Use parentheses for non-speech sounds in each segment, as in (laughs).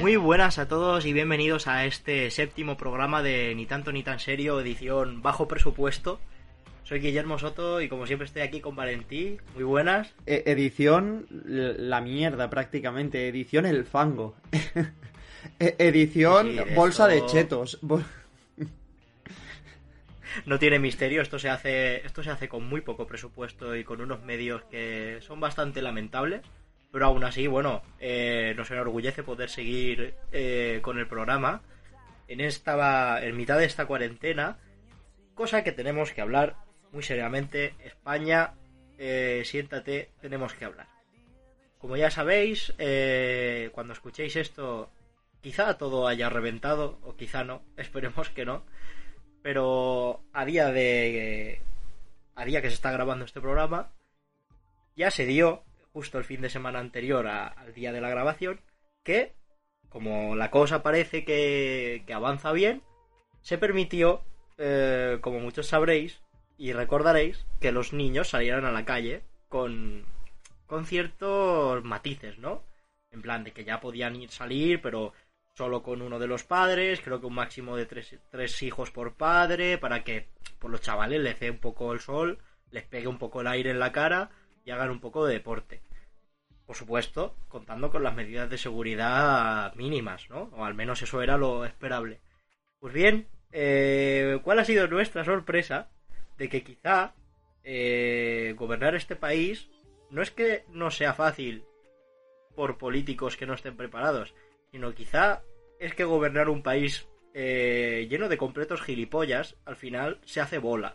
Muy buenas a todos y bienvenidos a este séptimo programa de Ni tanto ni tan serio, edición bajo presupuesto. Soy Guillermo Soto y como siempre estoy aquí con Valentí. Muy buenas. E- edición la mierda prácticamente, edición el fango. (laughs) E- edición Sí, bolsa de chetos. Bol- No tiene misterio, esto se hace esto se hace con muy poco presupuesto y con unos medios que son bastante lamentables. Pero aún así, bueno, eh, nos enorgullece poder seguir eh, con el programa en esta en mitad de esta cuarentena, cosa que tenemos que hablar muy seriamente. España, eh, siéntate, tenemos que hablar. Como ya sabéis, eh, cuando escuchéis esto, quizá todo haya reventado, o quizá no, (laughs) esperemos que no. Pero a día de. A día que se está grabando este programa, ya se dio, justo el fin de semana anterior a- al día de la grabación, que, como la cosa parece que, que avanza bien, se permitió, eh, como muchos sabréis y recordaréis, que los niños salieran a la calle con, con ciertos matices, ¿no? En plan de que ya podían ir salir, pero solo con uno de los padres, creo que un máximo de tres, tres hijos por padre, para que por los chavales les dé un poco el sol, les pegue un poco el aire en la cara y hagan un poco de deporte. Por supuesto, contando con las medidas de seguridad mínimas, ¿no? O al menos eso era lo esperable. Pues bien, eh, ¿cuál ha sido nuestra sorpresa de que quizá eh, gobernar este país no es que no sea fácil por políticos que no estén preparados, sino quizá es que gobernar un país eh, lleno de completos gilipollas al final se hace bola.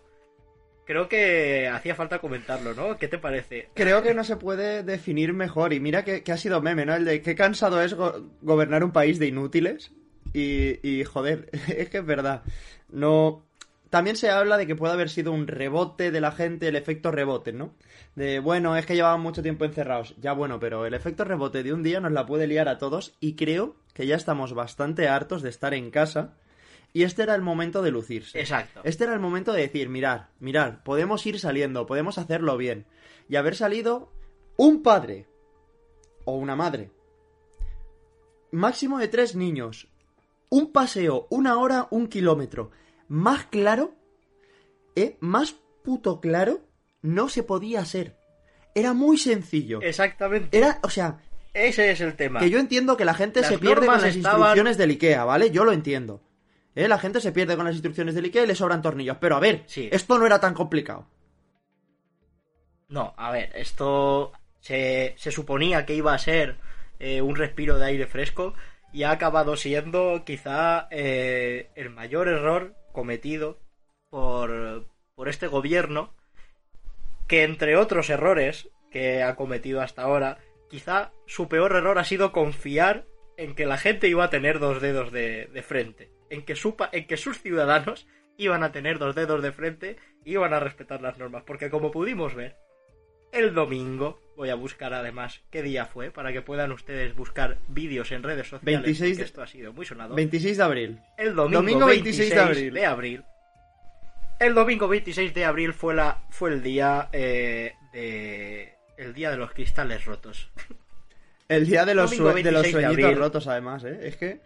Creo que hacía falta comentarlo, ¿no? ¿Qué te parece? Creo que no se puede definir mejor. Y mira que, que ha sido meme, ¿no? El de qué cansado es go- gobernar un país de inútiles. Y, y, joder, (laughs) es que es verdad. No. También se habla de que puede haber sido un rebote de la gente, el efecto rebote, ¿no? De, bueno, es que llevaban mucho tiempo encerrados. Ya bueno, pero el efecto rebote de un día nos la puede liar a todos y creo que ya estamos bastante hartos de estar en casa y este era el momento de lucirse. Exacto. Este era el momento de decir, mirar, mirar, podemos ir saliendo, podemos hacerlo bien. Y haber salido un padre o una madre. Máximo de tres niños. Un paseo, una hora, un kilómetro. Más claro, ¿eh? Más puto claro, no se podía hacer. Era muy sencillo. Exactamente. Era, o sea, Ese es el tema. que yo entiendo que la gente Las se pierde con las estaban- instrucciones del IKEA, ¿vale? Yo lo entiendo. ¿Eh? La gente se pierde con las instrucciones del IKEA y le sobran tornillos. Pero a ver, Sí. esto no era tan complicado. No, a ver, esto se, se suponía que iba a ser eh, un respiro de aire fresco y ha acabado siendo quizá eh, el mayor error cometido por, por este gobierno que entre otros errores que ha cometido hasta ahora, quizá su peor error ha sido confiar en que la gente iba a tener dos dedos de, de frente, en que, su, pa- en que sus ciudadanos iban a tener dos dedos de frente y iban a respetar las normas, porque como pudimos ver, el domingo, voy a buscar además qué día fue, para que puedan ustedes buscar vídeos en redes sociales, 26 porque de- esto ha sido muy sonado. 26 de abril. El domingo, Domingo 26, 26 de abril. de abril. El domingo 26 de abril fue la fue el día eh, de el día de los cristales rotos. El día de los, Domingo de los 26 de sueñitos rotos, además, ¿eh? Es que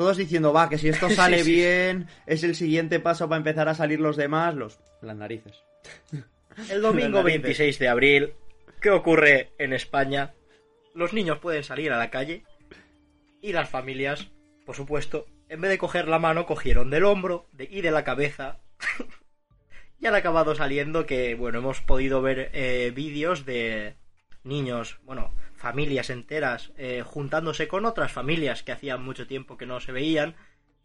todos diciendo, va, que si esto (laughs) sale sí. bien, es el siguiente paso para empezar a salir los demás, los... Las narices. (laughs) El domingo Las narices. 26 de abril, ¿qué ocurre en España? Los niños pueden salir a la calle y las familias, por supuesto, en vez de coger la mano, cogieron del hombro de- y de la cabeza. (laughs) y han acabado saliendo que, bueno, hemos podido ver eh, vídeos de niños, bueno, familias enteras eh, juntándose con otras familias que hacían mucho tiempo que no se veían,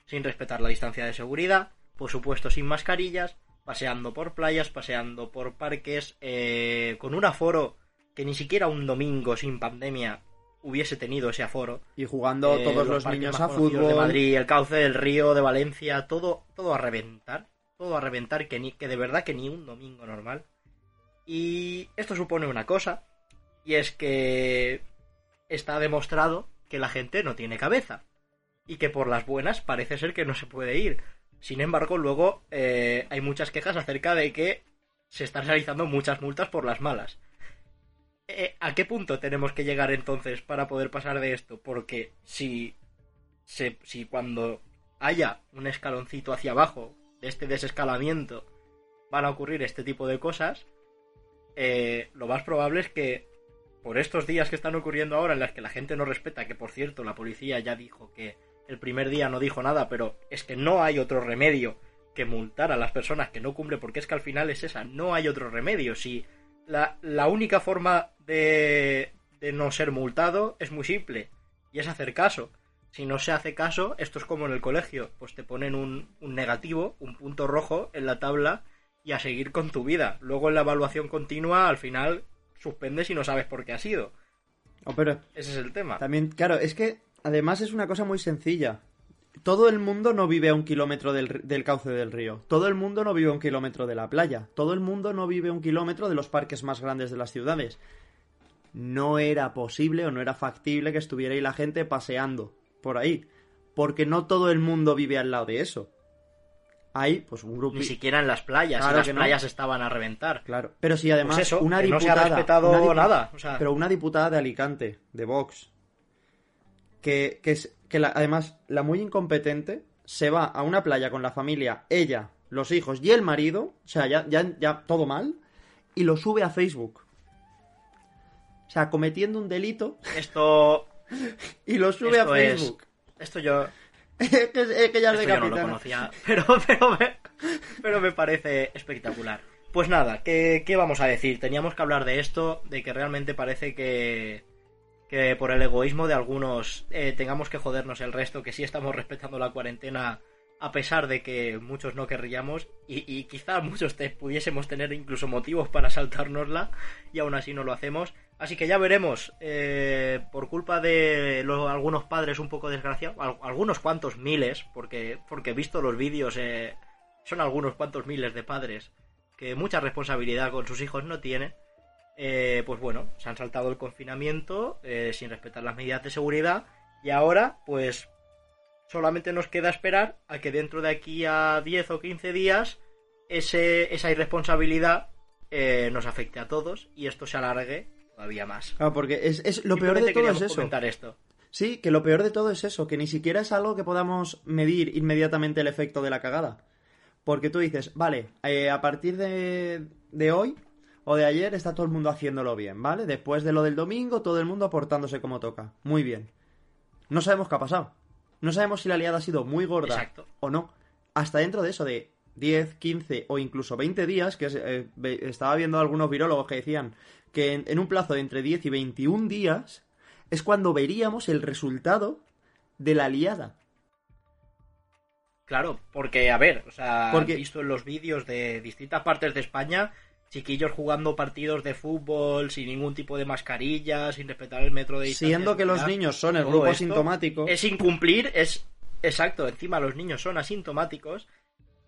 sin respetar la distancia de seguridad, por supuesto sin mascarillas, paseando por playas, paseando por parques, eh, con un aforo que ni siquiera un domingo sin pandemia hubiese tenido ese aforo. Y jugando Eh, todos los, niños a fútbol. de Madrid, el cauce del río, de Valencia, todo, todo a reventar, todo a reventar, que, ni, que de verdad que ni un domingo normal. Y esto supone una cosa, y es que está demostrado que la gente no tiene cabeza, y que por las buenas parece ser que no se puede ir. Sin embargo, luego eh, hay muchas quejas acerca de que se están realizando muchas multas por las malas. Eh, ¿A qué punto tenemos que llegar entonces para poder pasar de esto? Porque si se- si cuando haya un escaloncito hacia abajo de este desescalamiento van a ocurrir este tipo de cosas, eh, lo más probable es que por estos días que están ocurriendo ahora en las que la gente no respeta, que por cierto la policía ya dijo que el primer día no dijo nada, pero es que no hay otro remedio que multar a las personas que no cumplen, porque es que al final es esa, no hay otro remedio. Si la, la única forma de, de no ser multado es muy simple, y es hacer caso. Si no se hace caso, esto es como en el colegio, pues te ponen un, un negativo, un punto rojo en la tabla y a seguir con tu vida. Luego en la evaluación continua, al final, suspendes y no sabes por qué ha sido. Oh, pero Ese es el tema. también, claro, es que además es una cosa muy sencilla. Todo el mundo no vive a un kilómetro del, del cauce del río. Todo el mundo no vive a un kilómetro de la playa. Todo el mundo no vive a un kilómetro de los parques más grandes de las ciudades. No era posible o no era factible que estuviera ahí la gente paseando por ahí. Porque no todo el mundo vive al lado de eso. Hay, pues, un grupo. Ni siquiera en las playas, Claro y las que no. playas estaban a reventar. Claro. Pero sí, además, Pues eso, una que no se ha diputada. respetado nada, o sea- Pero una diputada de Alicante, de Vox, que, que, es, que la- además la muy incompetente se va a una playa con la familia, ella, los hijos y el marido, o sea, ya, ya, ya todo mal, y lo sube a Facebook. O sea, cometiendo un delito Esto, (laughs) y lo sube Esto a es- Facebook. esto yo, es, que, es que ya es de no lo conocía, pero, (laughs) pero, me, pero me parece espectacular. Pues nada, ¿qué, ¿qué vamos a decir? Teníamos que hablar de esto, de que realmente parece que, que por el egoísmo de algunos eh, tengamos que jodernos el resto, que sí estamos respetando la cuarentena a pesar de que muchos no querríamos y, y quizá muchos te, pudiésemos tener incluso motivos para saltárnosla y aún así no lo hacemos. Así que ya veremos, eh, por culpa de lo- algunos padres un poco desgraciados, al- algunos cuantos miles, porque, porque he visto los vídeos, eh, son algunos cuantos miles de padres que mucha responsabilidad con sus hijos no tienen. Eh, pues bueno, se han saltado el confinamiento eh, sin respetar las medidas de seguridad y ahora pues solamente nos queda esperar a que dentro de aquí a 10 o 15 días ese, esa irresponsabilidad eh, nos afecte a todos y esto se alargue todavía más. Claro, porque es, es- lo peor de todo es eso. comentar esto. Sí, que lo peor de todo es eso, que ni siquiera es algo que podamos medir inmediatamente el efecto de la cagada. Porque tú dices, vale, eh, a partir de, de hoy o de ayer está todo el mundo haciéndolo bien, ¿vale? Después de lo del domingo, todo el mundo aportándose como toca. Muy bien. No sabemos qué ha pasado. No sabemos si la liada ha sido muy gorda Exacto. o no. Hasta dentro de eso de 10, 15 o incluso 20 días, que eh, estaba viendo algunos virólogos que decían que en, en un plazo de entre 10 y 21 días es cuando veríamos el resultado de la liada. Claro, porque, a ver, o sea, Porque- he visto en los vídeos de distintas partes de España chiquillos jugando partidos de fútbol sin ningún tipo de mascarilla, sin respetar el metro de distancia. Siendo que los niños son el grupo asintomático. Es incumplir, es exacto, encima los niños son asintomáticos.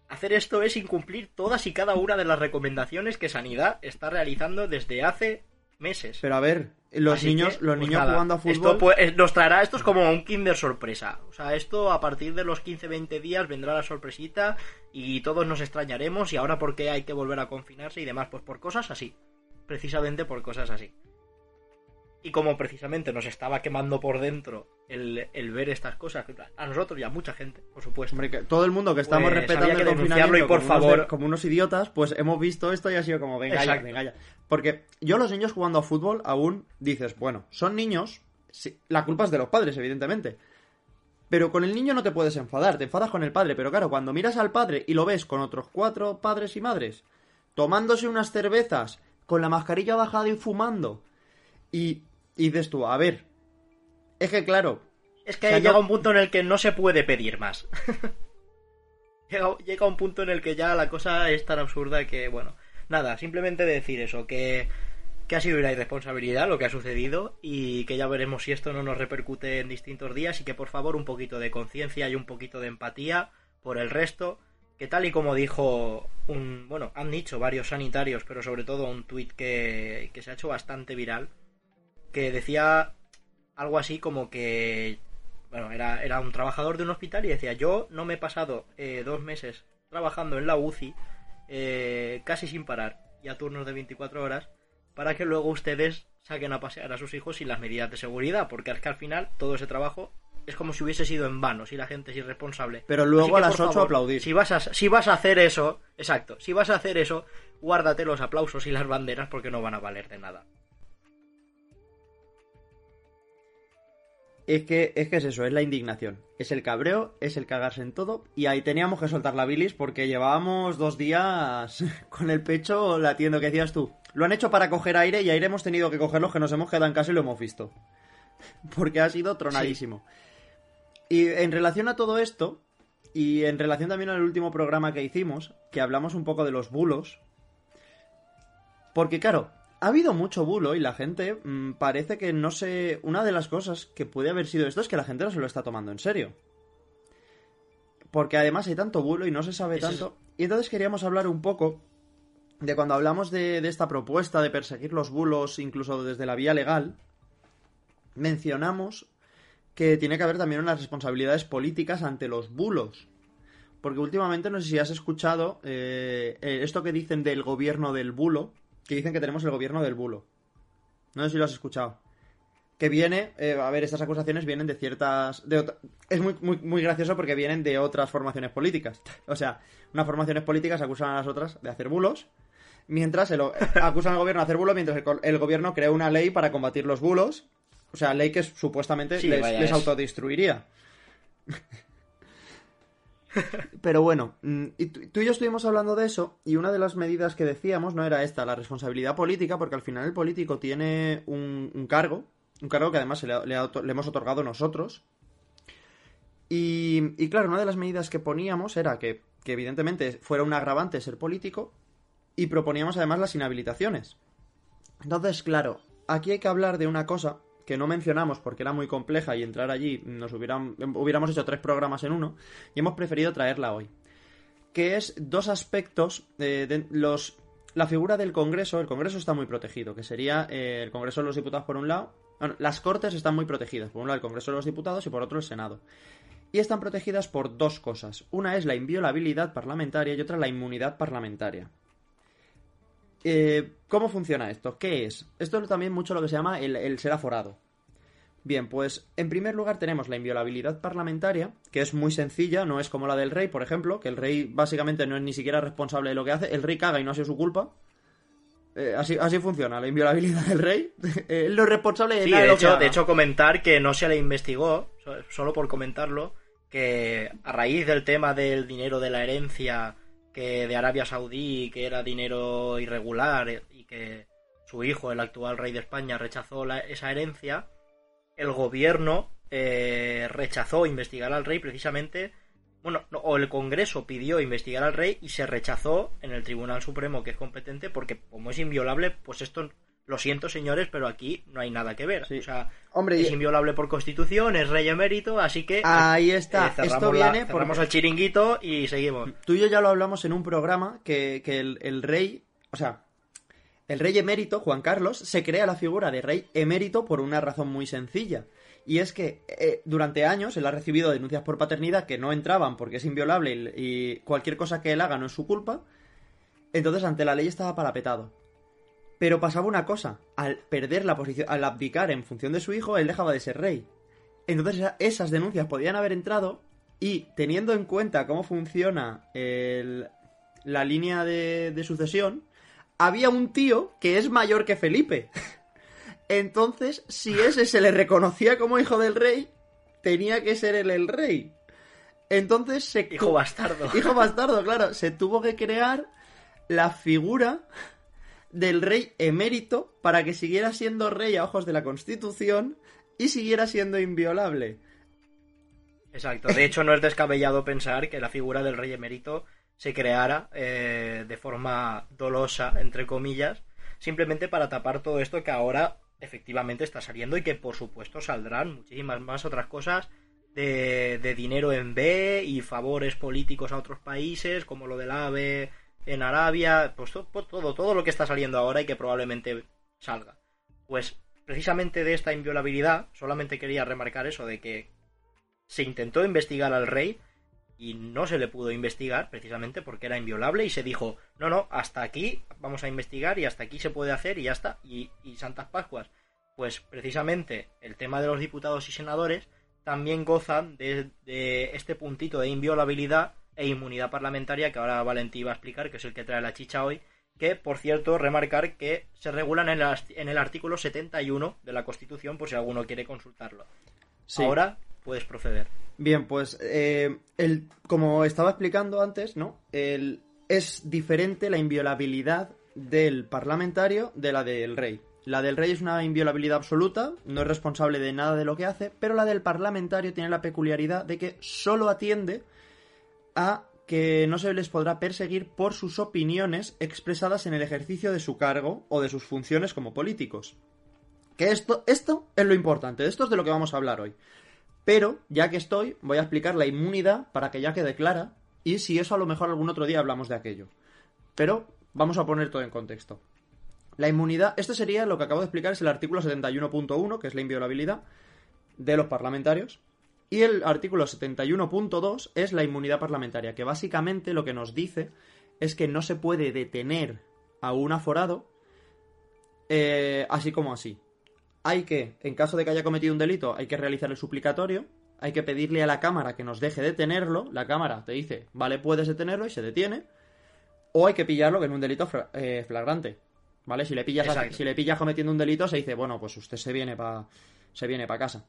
Hacer esto es incumplir todas y cada una de las recomendaciones que Sanidad está realizando desde hace meses. Pero a ver, los Así niños, que, los pues niños nada, jugando a fútbol. Esto pues, nos traerá, esto es como un Kinder sorpresa. O sea, esto a partir de los 15-20 días vendrá la sorpresita y todos nos extrañaremos. Y ahora, ¿por qué hay que volver a confinarse y demás? Pues por cosas así. Precisamente por cosas así. Y como precisamente nos estaba quemando por dentro el, el ver estas cosas, a nosotros y a mucha gente, por supuesto. Hombre, que todo el mundo que estamos Pues respetando que el confinamiento y, por como unos favor- de- como unos idiotas, pues hemos visto esto y ha sido como, venga ya, venga ya. Porque yo los niños jugando a fútbol aún dices, bueno, son niños, sí, la culpa es de los padres, evidentemente. Pero con el niño no te puedes enfadar, te enfadas con el padre. Pero claro, cuando miras al padre y lo ves con otros cuatro padres y madres, tomándose unas cervezas, con la mascarilla bajada y fumando, y, y dices tú, a ver, es que claro, Es que O sea, llega no- un punto en el que no se puede pedir más. (laughs) llega, llega un punto en el que ya la cosa es tan absurda que, bueno, nada, simplemente decir eso, que, que ha sido una irresponsabilidad lo que ha sucedido y que ya veremos si esto no nos repercute en distintos días y que por favor un poquito de conciencia y un poquito de empatía por el resto, que tal y como dijo un, bueno, han dicho varios sanitarios, pero sobre todo un tuit que, que se ha hecho bastante viral, que decía algo así como que bueno, era, era un trabajador de un hospital y decía, yo no me he pasado eh, dos meses trabajando en la UCI eh, casi sin parar y a turnos de 24 horas para que luego ustedes saquen a pasear a sus hijos sin las medidas de seguridad, porque es que al final todo ese trabajo es como si hubiese sido en vano, si la gente es irresponsable. Pero luego que, a las por 8 favor, aplaudir. Si vas, a, si vas a hacer eso, exacto, si vas a hacer eso, guárdate los aplausos y las banderas porque no van a valer de nada. Es que, es que es eso, es la indignación. Es el cabreo, es el cagarse en todo. Y ahí teníamos que soltar la bilis porque llevábamos dos días (laughs) con el pecho latiendo, que decías tú. Lo han hecho para coger aire y aire hemos tenido que cogerlo, que nos hemos quedado en casa y lo hemos visto. (laughs) Porque ha sido tronadísimo. Y en relación a todo esto, y en relación también al último programa que hicimos, que hablamos un poco de los bulos. Porque claro, ha habido mucho bulo y la gente mm, parece que no sé. Una de las cosas que puede haber sido esto es que la gente no se lo está tomando en serio. Porque además hay tanto bulo y no se sabe Eso es- tanto. Y entonces queríamos hablar un poco de cuando hablamos de, de esta propuesta de perseguir los bulos, incluso desde la vía legal. Mencionamos que tiene que haber también unas responsabilidades políticas ante los bulos. Porque últimamente no sé si has escuchado eh, eh, esto que dicen del gobierno del bulo, que dicen que tenemos el gobierno del bulo. No sé si lo has escuchado. Que viene, eh, a ver, estas acusaciones vienen de ciertas... De otra- es muy, muy, muy gracioso porque vienen de otras formaciones políticas. O sea, unas formaciones políticas acusan a las otras de hacer bulos, mientras el, (laughs) acusan al gobierno de hacer bulos, mientras el, gobierno crea una ley para combatir los bulos. O sea, ley que supuestamente Sí, les, autodestruiría. (laughs) Pero bueno, mm, y tú, y yo estuvimos hablando de eso y una de las medidas que decíamos no era esta, la responsabilidad política, porque al final el político tiene un, cargo, un cargo que además le hemos otorgado nosotros. Y, y claro, una de las medidas que poníamos era que, que evidentemente fuera un agravante ser político y proponíamos además las inhabilitaciones. Entonces, claro, aquí hay que hablar de una cosa que no mencionamos porque era muy compleja y entrar allí nos hubieran, hubiéramos hecho tres programas en uno y hemos preferido traerla hoy. Que es dos aspectos eh, los... La figura del Congreso, el Congreso está muy protegido, que sería eh, el Congreso de los Diputados por un lado. Bueno, las Cortes están muy protegidas, por un lado el Congreso de los Diputados y por otro el Senado. Y están protegidas por dos cosas. Una es la inviolabilidad parlamentaria y otra la inmunidad parlamentaria. Eh, ¿Cómo funciona esto? ¿Qué es? Esto es también mucho lo que se llama el, el ser aforado. Bien, pues en primer lugar tenemos la inviolabilidad parlamentaria, que es muy sencilla, no es como la del rey, por ejemplo, que el rey básicamente no es ni siquiera responsable de lo que hace, el rey caga y no ha sido su culpa. Eh, así, así funciona la inviolabilidad del rey. Él no es responsable de Sí, nada de de lo que hecho, de hecho, comentar que no se le investigó, so- solo por comentarlo, que a raíz del tema del dinero de la herencia que de Arabia Saudí, que era dinero irregular eh, y que su hijo, el actual rey de España, rechazó la- esa herencia, el gobierno eh, rechazó investigar al rey precisamente, bueno, no, o el Congreso pidió investigar al rey y se rechazó en el Tribunal Supremo que es competente porque como es inviolable, pues esto lo siento señores, pero aquí no hay nada que ver. Sí. O sea, Hombre, es inviolable por constitución, es rey emérito, así que ahí está. eh, Esto la- viene porque el chiringuito y seguimos. Tú y yo ya lo hablamos en un programa que, que el, el rey, o sea, el rey emérito, Juan Carlos, se crea la figura de rey emérito por una razón muy sencilla. Y es que eh, durante años él ha recibido denuncias por paternidad que no entraban porque es inviolable y, y cualquier cosa que él haga no es su culpa. Entonces ante la ley estaba parapetado. Pero pasaba una cosa, al perder la posición, al abdicar en función de su hijo, él dejaba de ser rey. Entonces esa- esas denuncias podían haber entrado y teniendo en cuenta cómo funciona el- la línea de, de sucesión, había un tío que es mayor que Felipe. (laughs) Entonces, si ese se le reconocía como hijo del rey, tenía que ser él el rey. Entonces se... Hijo bastardo. (laughs) Hijo bastardo, claro. Se tuvo que crear la figura del rey emérito para que siguiera siendo rey a ojos de la Constitución y siguiera siendo inviolable. Exacto. De hecho, no es descabellado pensar que la figura del rey emérito se creara eh, de forma dolosa, entre comillas, simplemente para tapar todo esto que ahora efectivamente está saliendo y que por supuesto saldrán muchísimas más otras cosas de, de dinero en B y favores políticos a otros países, como lo del AVE en Arabia, pues to- pues todo, todo lo que está saliendo ahora y que probablemente salga. Pues precisamente de esta inviolabilidad, solamente quería remarcar eso de que se intentó investigar al rey y no se le pudo investigar precisamente porque era inviolable y se dijo, no, no, hasta aquí vamos a investigar y hasta aquí se puede hacer y ya está. Y, y Santas Pascuas, pues precisamente el tema de los diputados y senadores también gozan de, de este puntito de inviolabilidad e inmunidad parlamentaria que ahora Valentí va a explicar, que es el que trae la chicha hoy, que, por cierto, remarcar que se regulan en el, en el artículo 71 de la Constitución, por si alguno quiere consultarlo. Sí. Ahora puedes proceder. Bien, pues eh, el, como estaba explicando antes, ¿no? El, es diferente la inviolabilidad del parlamentario de la del rey. La del rey es una inviolabilidad absoluta, no es responsable de nada de lo que hace, pero la del parlamentario tiene la peculiaridad de que solo atiende a que no se les podrá perseguir por sus opiniones expresadas en el ejercicio de su cargo o de sus funciones como políticos. Que esto, esto es lo importante, esto es de lo que vamos a hablar hoy. Pero, ya que estoy, voy a explicar la inmunidad para que ya quede clara y si eso a lo mejor algún otro día hablamos de aquello. Pero vamos a poner todo en contexto. La inmunidad, este sería lo que acabo de explicar, es el artículo 71.1, que es la inviolabilidad de los parlamentarios. Y el artículo 71.2 es la inmunidad parlamentaria, que básicamente lo que nos dice es que no se puede detener a un aforado eh, así como así. Hay que, en caso de que haya cometido un delito, hay que realizar el suplicatorio, hay que pedirle a la cámara que nos deje detenerlo, la cámara te dice, vale, puedes detenerlo y se detiene, o hay que pillarlo en un delito eh, flagrante, ¿vale? Si le pillas, a, si le pillas cometiendo un delito, se dice, bueno, pues usted se viene para se viene para casa.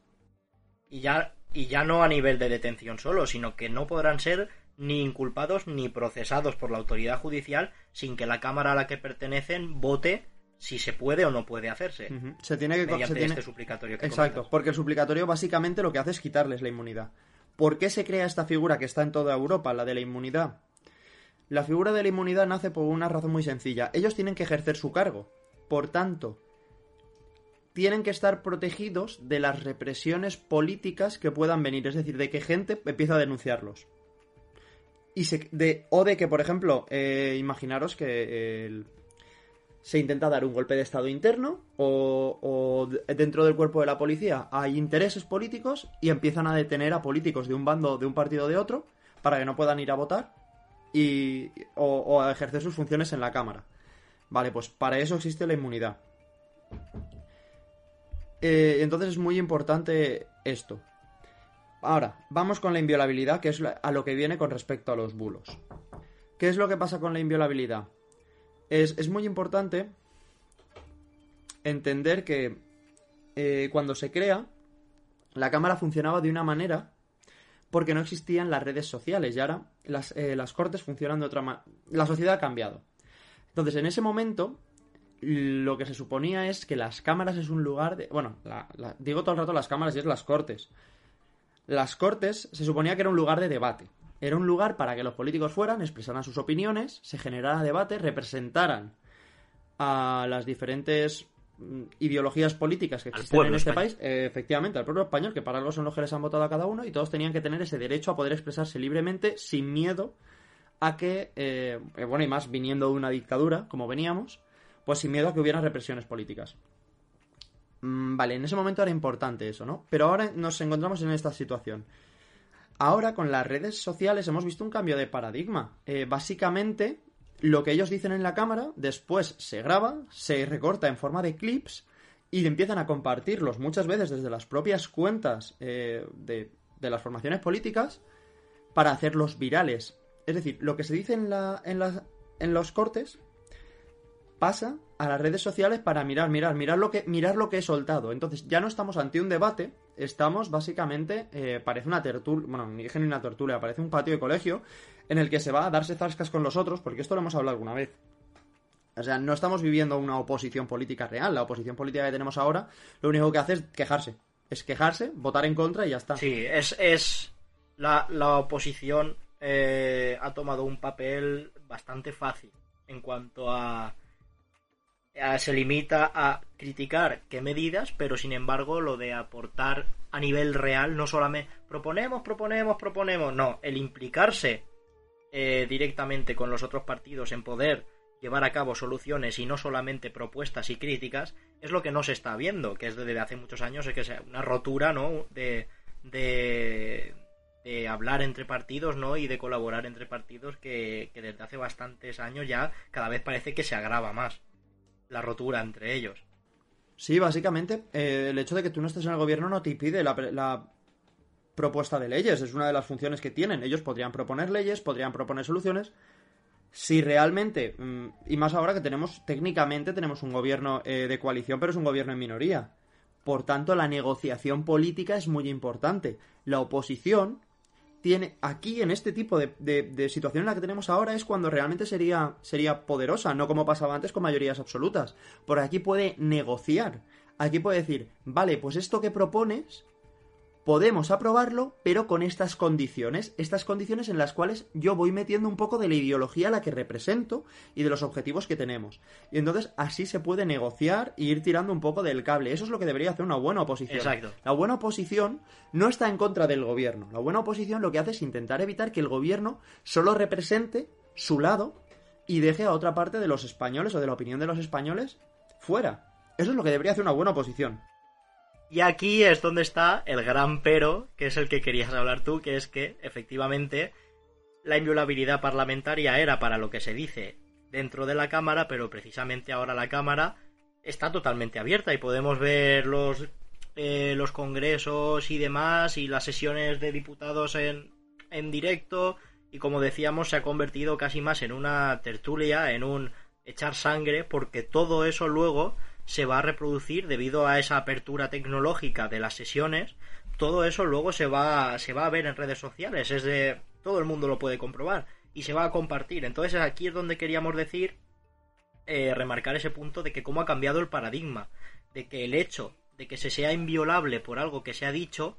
Y ya, y ya no a nivel de detención solo, sino que no podrán ser ni inculpados ni procesados por la autoridad judicial sin que la Cámara a la que pertenecen vote si se puede o no puede hacerse. Uh -huh. Se tiene que mediante se tiene... este suplicatorio que Exacto, comentas. porque el suplicatorio básicamente lo que hace es quitarles la inmunidad. ¿Por qué se crea esta figura que está en toda Europa, la de la inmunidad? La figura de la inmunidad nace por una razón muy sencilla. Ellos tienen que ejercer su cargo. Por tanto, tienen que estar protegidos de las represiones políticas que puedan venir. Es decir, de que gente empieza a denunciarlos. Y de, o de que, por ejemplo, eh, imaginaros que se intenta dar un golpe de Estado interno o, dentro del cuerpo de la policía hay intereses políticos y empiezan a detener a políticos de un bando, de un partido o de otro, para que no puedan ir a votar o a ejercer sus funciones en la Cámara. Vale, pues para eso existe la inmunidad. Eh, entonces es muy importante esto. Ahora, vamos con la inviolabilidad, que es a lo que viene con respecto a los bulos. ¿Qué es lo que pasa con la inviolabilidad? Es, es muy importante entender que eh, cuando se crea, la cámara funcionaba de una manera porque no existían las redes sociales y ahora las, eh, las cortes funcionan de otra manera. La sociedad ha cambiado. Entonces, en ese momento, lo que se suponía es que las cámaras es un lugar de... Bueno, la, la, digo todo el rato las cámaras y es las cortes. Las cortes se suponía que era un lugar de debate. Era un lugar para que los políticos fueran, expresaran sus opiniones, se generara debate, representaran a las diferentes mm, ideologías políticas que existen en este español. país, eh, efectivamente, al pueblo español, que para algo son los que les han votado a cada uno, y todos tenían que tener ese derecho a poder expresarse libremente, sin miedo a que, eh, bueno, y más viniendo de una dictadura, como veníamos, pues sin miedo a que hubiera represiones políticas. Mm, vale, en ese momento era importante eso, ¿no? Pero ahora nos encontramos en esta situación. Ahora con las redes sociales hemos visto un cambio de paradigma. Eh, básicamente, lo que ellos dicen en la cámara, después se graba, se recorta en forma de clips y empiezan a compartirlos muchas veces desde las propias cuentas eh, de, las formaciones políticas para hacerlos virales. Es decir, lo que se dice en, en los cortes pasa a las redes sociales para mirar, mirar, mirar lo que, mirar lo que he soltado. Entonces ya no estamos ante un debate, estamos básicamente, eh, parece una tertulia, bueno, ni dije ni una tertulia, parece un patio de colegio en el que se va a darse zascas con los otros, porque esto lo hemos hablado alguna vez. O sea, no estamos viviendo una oposición política real. La oposición política que tenemos ahora, lo único que hace es quejarse. Es quejarse, votar en contra y ya está. Sí, es, es la, la oposición eh, ha tomado un papel bastante fácil en cuanto a se limita a criticar qué medidas, pero sin embargo lo de aportar a nivel real no solamente proponemos, proponemos, proponemos, no, el implicarse eh, directamente con los otros partidos en poder llevar a cabo soluciones y no solamente propuestas y críticas es lo que no se está viendo, que es desde hace muchos años es que sea una rotura, ¿no? De, de, de hablar entre partidos, ¿no? Y de colaborar entre partidos que, que desde hace bastantes años ya cada vez parece que se agrava más la rotura entre ellos. Sí, básicamente, eh, el hecho de que tú no estés en el gobierno no te impide la, la, propuesta de leyes, es una de las funciones que tienen. Ellos podrían proponer leyes, podrían proponer soluciones. Si realmente, mm, y más ahora que tenemos, técnicamente tenemos un gobierno eh, de coalición, pero es un gobierno en minoría. Por tanto, la negociación política es muy importante. La oposición tiene aquí en este tipo de, de, situación en la que tenemos ahora es cuando realmente sería, sería poderosa, no como pasaba antes con mayorías absolutas. Por aquí puede negociar. Aquí puede decir, vale, pues esto que propones podemos aprobarlo, pero con estas condiciones, estas condiciones en las cuales yo voy metiendo un poco de la ideología a la que represento y de los objetivos que tenemos. Y entonces así se puede negociar e ir tirando un poco del cable. Eso es lo que debería hacer una buena oposición. Exacto. La buena oposición no está en contra del gobierno. La buena oposición lo que hace es intentar evitar que el gobierno solo represente su lado y deje a otra parte de los españoles o de la opinión de los españoles fuera. Eso es lo que debería hacer una buena oposición. Y aquí es donde está el gran pero, que es el que querías hablar tú, que es que efectivamente la inviolabilidad parlamentaria era para lo que se dice dentro de la Cámara, pero precisamente ahora la Cámara está totalmente abierta y podemos ver los, eh, los congresos y demás y las sesiones de diputados en, en directo y como decíamos se ha convertido casi más en una tertulia, en un echar sangre, porque todo eso luego se va a reproducir debido a esa apertura tecnológica de las sesiones. Todo eso luego se va, se va a ver en redes sociales, es de todo el mundo lo puede comprobar y se va a compartir. Entonces aquí es donde queríamos decir, eh, remarcar ese punto de que cómo ha cambiado el paradigma, de que el hecho de que se sea inviolable por algo que se ha dicho,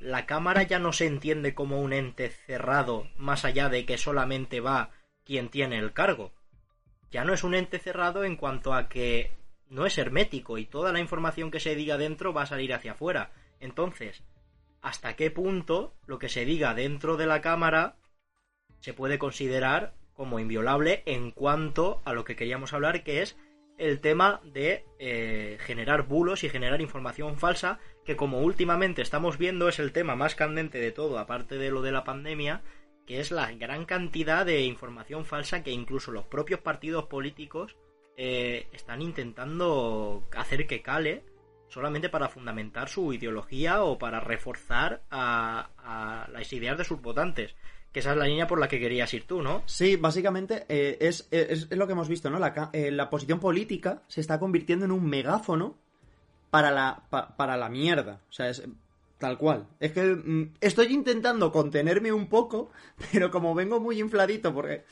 la cámara ya no se entiende como un ente cerrado más allá de que solamente va quien tiene el cargo. Ya no es un ente cerrado en cuanto a que no es hermético y toda la información que se diga dentro va a salir hacia afuera. Entonces, ¿hasta qué punto lo que se diga dentro de la cámara se puede considerar como inviolable en cuanto a lo que queríamos hablar, que es el tema de eh, generar bulos y generar información falsa, que como últimamente estamos viendo es el tema más candente de todo, aparte de lo de la pandemia, que es la gran cantidad de información falsa que incluso los propios partidos políticos eh, están intentando hacer que cale solamente para fundamentar su ideología o para reforzar a, las ideas de sus votantes. Que esa es la línea por la que querías ir tú, ¿no? Sí, básicamente eh, es, es, lo que hemos visto, ¿no? La, eh, la, posición política se está convirtiendo en un megáfono para la, para la mierda. O sea, es tal cual. Es que mm, estoy intentando contenerme un poco, (laughs) pero como vengo muy infladito porque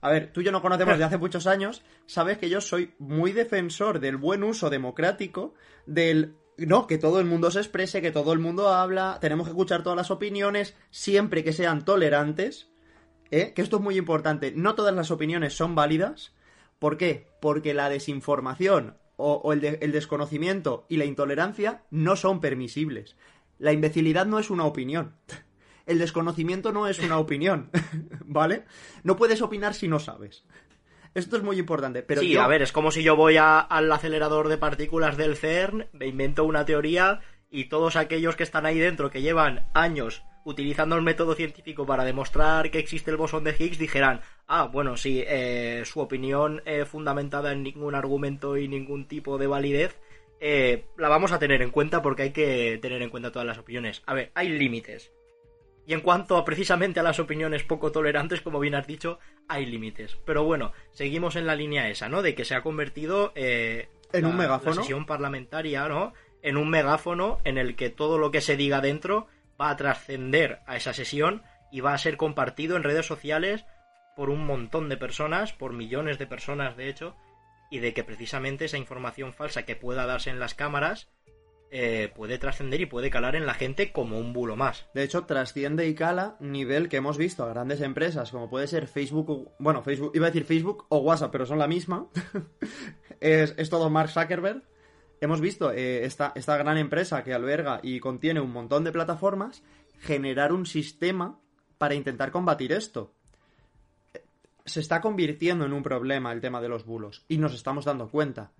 a ver, tú y yo nos conocemos de (laughs) hace muchos años, sabes que yo soy muy defensor del buen uso democrático, del no, que todo el mundo se exprese, que todo el mundo habla, tenemos que escuchar todas las opiniones, siempre que sean tolerantes, ¿eh? que esto es muy importante, no todas las opiniones son válidas, ¿por qué? Porque la desinformación o, el, el desconocimiento y la intolerancia no son permisibles. La imbecilidad no es una opinión el desconocimiento no es una opinión, (laughs) ¿vale? No puedes opinar si no sabes. Esto es muy importante. Pero sí, a ver, es como si yo voy al acelerador de partículas del CERN, me invento una teoría y todos aquellos que están ahí dentro, que llevan años utilizando el método científico para demostrar que existe el bosón de Higgs, dijeran, ah, bueno, sí, eh, su opinión eh, fundamentada en ningún argumento y ningún tipo de validez, eh, la vamos a tener en cuenta porque hay que tener en cuenta todas las opiniones. A ver, hay límites. Y en cuanto a precisamente a las opiniones poco tolerantes, como bien has dicho, hay límites. Pero bueno, seguimos en la línea esa, ¿no? De que se ha convertido eh, en un megáfono. La sesión parlamentaria, ¿no? En un megáfono en el que todo lo que se diga dentro va a trascender a esa sesión y va a ser compartido en redes sociales por un montón de personas, por millones de personas de hecho, y de que precisamente esa información falsa que pueda darse en las cámaras eh, puede trascender y puede calar en la gente como un bulo más. De hecho, trasciende y cala nivel que hemos visto a grandes empresas, como puede ser Facebook, bueno, Facebook, iba a decir Facebook o WhatsApp, pero son la misma. (laughs) es, todo Mark Zuckerberg. Hemos visto eh, esta, esta gran empresa que alberga y contiene un montón de plataformas generar un sistema para intentar combatir esto. Se está convirtiendo en un problema el tema de los bulos y nos estamos dando cuenta.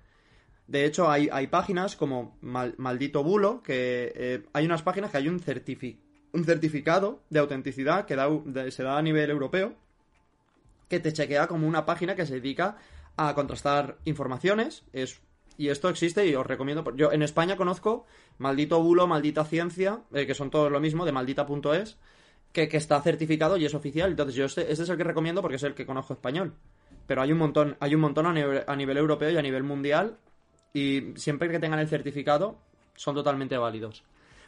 De hecho, hay, páginas como Maldito Bulo, que eh, hay unas páginas que hay un, un certificado de autenticidad que se da a nivel europeo, que te chequea como una página que se dedica a contrastar informaciones. Es Y esto existe y os recomiendo. Yo en España conozco Maldito Bulo, Maldita Ciencia, eh, que son todos lo mismo, de maldita.es, que, que está certificado y es oficial. Entonces yo este, este es el que recomiendo porque es el que conozco español. Pero hay un montón, hay un montón a nivel, a nivel europeo y a nivel mundial. Y siempre que tengan el certificado, son totalmente válidos.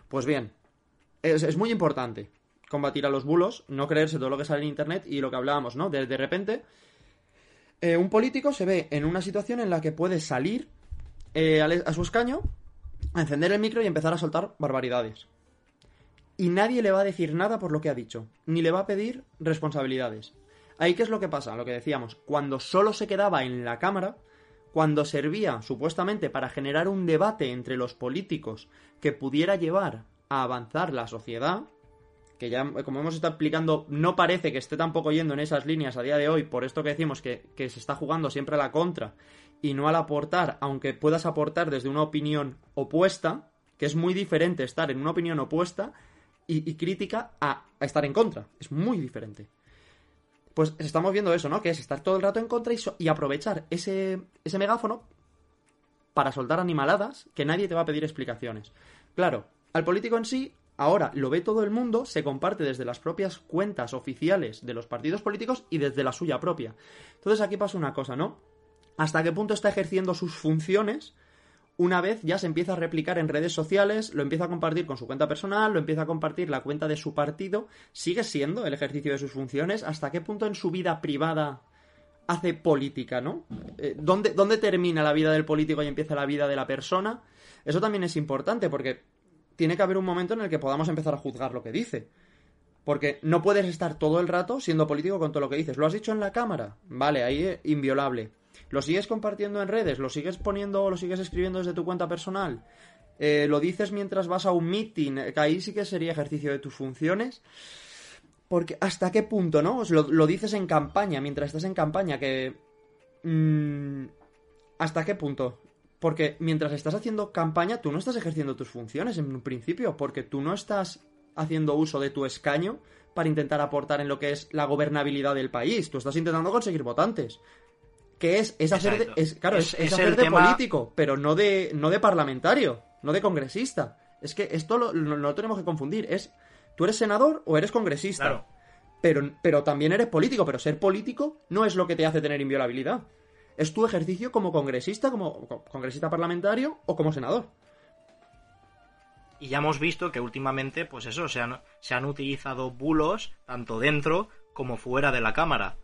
Pues bien, es, muy importante combatir a los bulos, no creerse todo lo que sale en internet y lo que hablábamos, ¿no? De, repente, eh, un político se ve en una situación en la que puede salir eh, a su escaño, a encender el micro y empezar a soltar barbaridades. Y nadie le va a decir nada por lo que ha dicho, ni le va a pedir responsabilidades. Ahí qué es lo que pasa, lo que decíamos, cuando solo se quedaba en la cámara, cuando servía supuestamente para generar un debate entre los políticos que pudiera llevar a avanzar la sociedad, que ya, como hemos estado explicando, no parece que esté tampoco yendo en esas líneas a día de hoy, por esto que decimos que, se está jugando siempre a la contra y no al aportar, aunque puedas aportar desde una opinión opuesta, que es muy diferente estar en una opinión opuesta y, crítica a estar en contra. Es muy diferente. Pues estamos viendo eso, ¿no? Que es estar todo el rato en contra y, aprovechar ese, ese megáfono para soltar animaladas que nadie te va a pedir explicaciones. Claro, al político en sí, ahora lo ve todo el mundo, se comparte desde las propias cuentas oficiales de los partidos políticos y desde la suya propia. Entonces aquí pasa una cosa, ¿no? Hasta qué punto está ejerciendo sus funciones una vez ya se empieza a replicar en redes sociales, lo empieza a compartir con su cuenta personal, lo empieza a compartir la cuenta de su partido, sigue siendo el ejercicio de sus funciones, hasta qué punto en su vida privada hace política, ¿no? Eh, ¿dónde, ¿Dónde termina la vida del político y empieza la vida de la persona? Eso también es importante porque tiene que haber un momento en el que podamos empezar a juzgar lo que dice. Porque no puedes estar todo el rato siendo político con todo lo que dices. ¿Lo has dicho en la cámara? Vale, ahí eh, inviolable. ¿Lo sigues compartiendo en redes? ¿Lo sigues poniendo o lo sigues escribiendo desde tu cuenta personal? Eh, ¿Lo dices mientras vas a un meeting? Eh, Que ahí sí que sería ejercicio de tus funciones. Porque hasta qué punto, ¿no? Lo, lo dices en campaña, mientras estás en campaña, que... mm, ¿Hasta qué punto? Porque mientras estás haciendo campaña, tú no estás ejerciendo tus funciones en un principio, porque tú no estás haciendo uso de tu escaño para intentar aportar en lo que es la gobernabilidad del país. Tú estás intentando conseguir votantes. Que es, es hacer de, es, claro, es, Es- es es hacer de tema- político, pero no de, no de parlamentario, no de congresista. Es que esto lo, lo- lo tenemos que confundir. Es, ¿tú eres senador o eres congresista? Claro. Pero, pero también eres político, pero ser político no es lo que te hace tener inviolabilidad. Es tu ejercicio como congresista, como co- congresista parlamentario o como senador. Y ya hemos visto que últimamente, pues eso, se han, se han utilizado bulos tanto dentro como fuera de la cámara.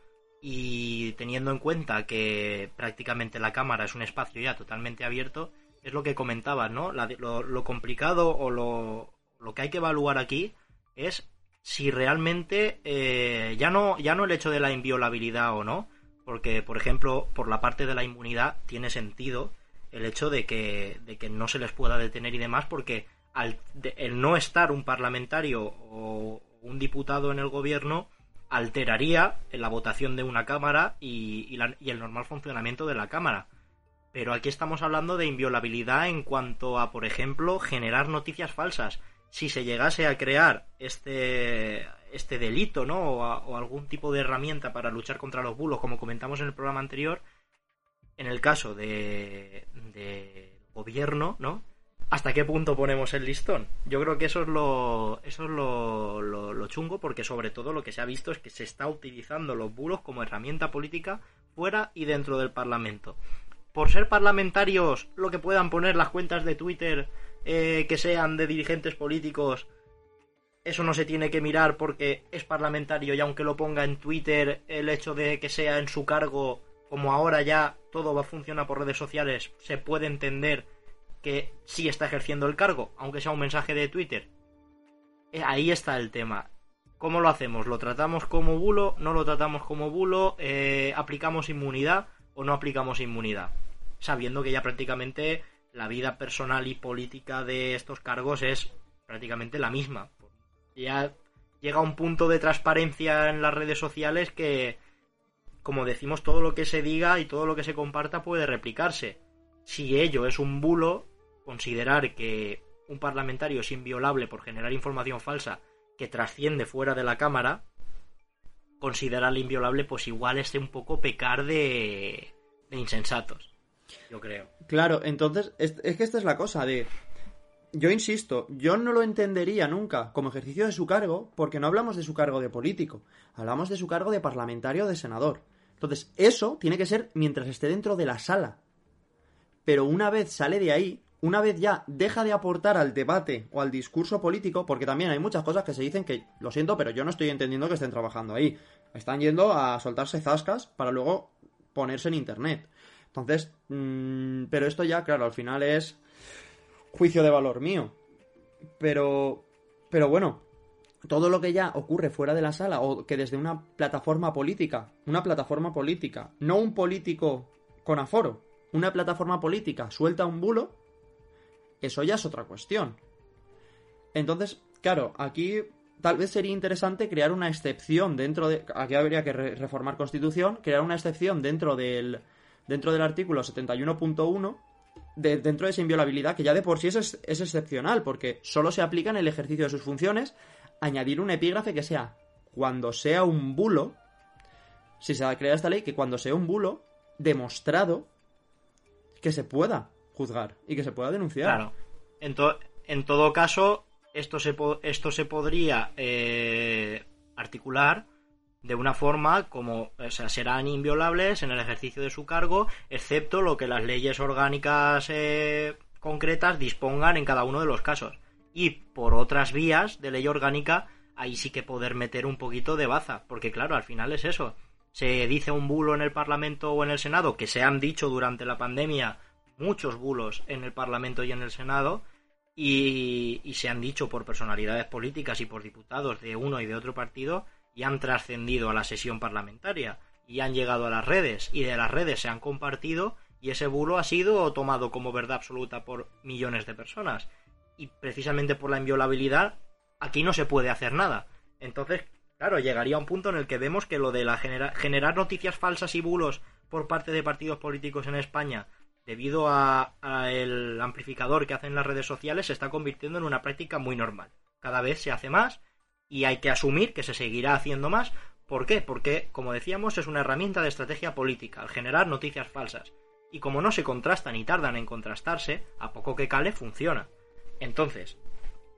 Y teniendo en cuenta que prácticamente la cámara es un espacio ya totalmente abierto, es lo que comentabas, ¿no? La- lo, lo complicado o lo, lo que hay que evaluar aquí es si realmente eh, ya no ya no el hecho de la inviolabilidad o no, porque por ejemplo por la parte de la inmunidad tiene sentido el hecho de que de que no se les pueda detener y demás porque al de- el no estar un parlamentario o un diputado en el gobierno alteraría la votación de una cámara y, y el normal funcionamiento de la cámara. Pero aquí estamos hablando de inviolabilidad en cuanto a, por ejemplo, generar noticias falsas. Si se llegase a crear este, este delito, ¿no? O, o algún tipo de herramienta para luchar contra los bulos, como comentamos en el programa anterior, en el caso de, de gobierno, ¿no? ¿Hasta qué punto ponemos el listón? Yo creo que eso es lo, eso es lo, chungo, porque sobre todo lo que se ha visto es que se está utilizando los bulos como herramienta política fuera y dentro del Parlamento por ser parlamentarios, lo que puedan poner las cuentas de Twitter eh, que sean de dirigentes políticos, eso no se tiene que mirar porque es parlamentario y aunque lo ponga en Twitter, el hecho de que sea en su cargo, como ahora ya todo va a funcionar por redes sociales, se puede entender que sí está ejerciendo el cargo, aunque sea un mensaje de Twitter. Eh, ahí está el tema. ¿Cómo lo hacemos? ¿Lo tratamos como bulo? ¿No lo tratamos como bulo? Eh, ¿Aplicamos inmunidad o no aplicamos inmunidad? Sabiendo que ya prácticamente la vida personal y política de estos cargos es prácticamente la misma. Ya llega un punto de transparencia en las redes sociales que, como decimos, todo lo que se diga y todo lo que se comparta puede replicarse. Si ello es un bulo, considerar que un parlamentario es inviolable por generar información falsa que trasciende fuera de la Cámara, considerarle inviolable, pues igual es un poco pecar de, de insensatos. yo creo. Claro, entonces, es, es que esta es la cosa de... Yo insisto, yo no lo entendería nunca como ejercicio de su cargo porque no hablamos de su cargo de político, hablamos de su cargo de parlamentario o de senador. Entonces, eso tiene que ser mientras esté dentro de la sala. Pero una vez sale de ahí, una vez ya deja de aportar al debate o al discurso político, porque también hay muchas cosas que se dicen que, lo siento, pero yo no estoy entendiendo que estén trabajando ahí. Están yendo a soltarse zascas para luego ponerse en internet. Entonces, mmm, pero esto ya, claro, al final es juicio de valor mío. Pero, pero bueno, todo lo que ya ocurre fuera de la sala o que desde una plataforma política, una plataforma política, no un político con aforo, una plataforma política suelta un bulo, eso ya es otra cuestión. Entonces, claro, aquí tal vez sería interesante crear una excepción dentro de... Aquí habría que re reformar constitución, crear una excepción dentro del, dentro del artículo 71.1 de, dentro de esa inviolabilidad, que ya de por sí es, es, excepcional, porque solo se aplica en el ejercicio de sus funciones, añadir un epígrafe que sea, cuando sea un bulo, si se crea esta ley, que cuando sea un bulo, demostrado que se pueda juzgar y que se pueda denunciar. Claro. En, to en todo caso, esto se, esto se podría eh, articular de una forma como, o sea, serán inviolables en el ejercicio de su cargo, excepto lo que las leyes orgánicas eh, concretas dispongan en cada uno de los casos. Y por otras vías de ley orgánica, ahí sí que poder meter un poquito de baza, porque claro, al final es eso. Se dice un bulo en el Parlamento o en el Senado, que se han dicho durante la pandemia muchos bulos en el Parlamento y en el Senado, y, y se han dicho por personalidades políticas y por diputados de uno y de otro partido, y han trascendido a la sesión parlamentaria y han llegado a las redes y de las redes se han compartido y ese bulo ha sido tomado como verdad absoluta por millones de personas. Y precisamente por la inviolabilidad aquí no se puede hacer nada. Entonces claro llegaría un punto en el que vemos que lo de la genera generar noticias falsas y bulos por parte de partidos políticos en España debido a, el amplificador que hacen las redes sociales se está convirtiendo en una práctica muy normal cada vez se hace más y hay que asumir que se seguirá haciendo más. ¿Por qué? Porque, como decíamos, es una herramienta de estrategia política, al generar noticias falsas. Y como no se contrastan y tardan en contrastarse, a poco que cale funciona. Entonces,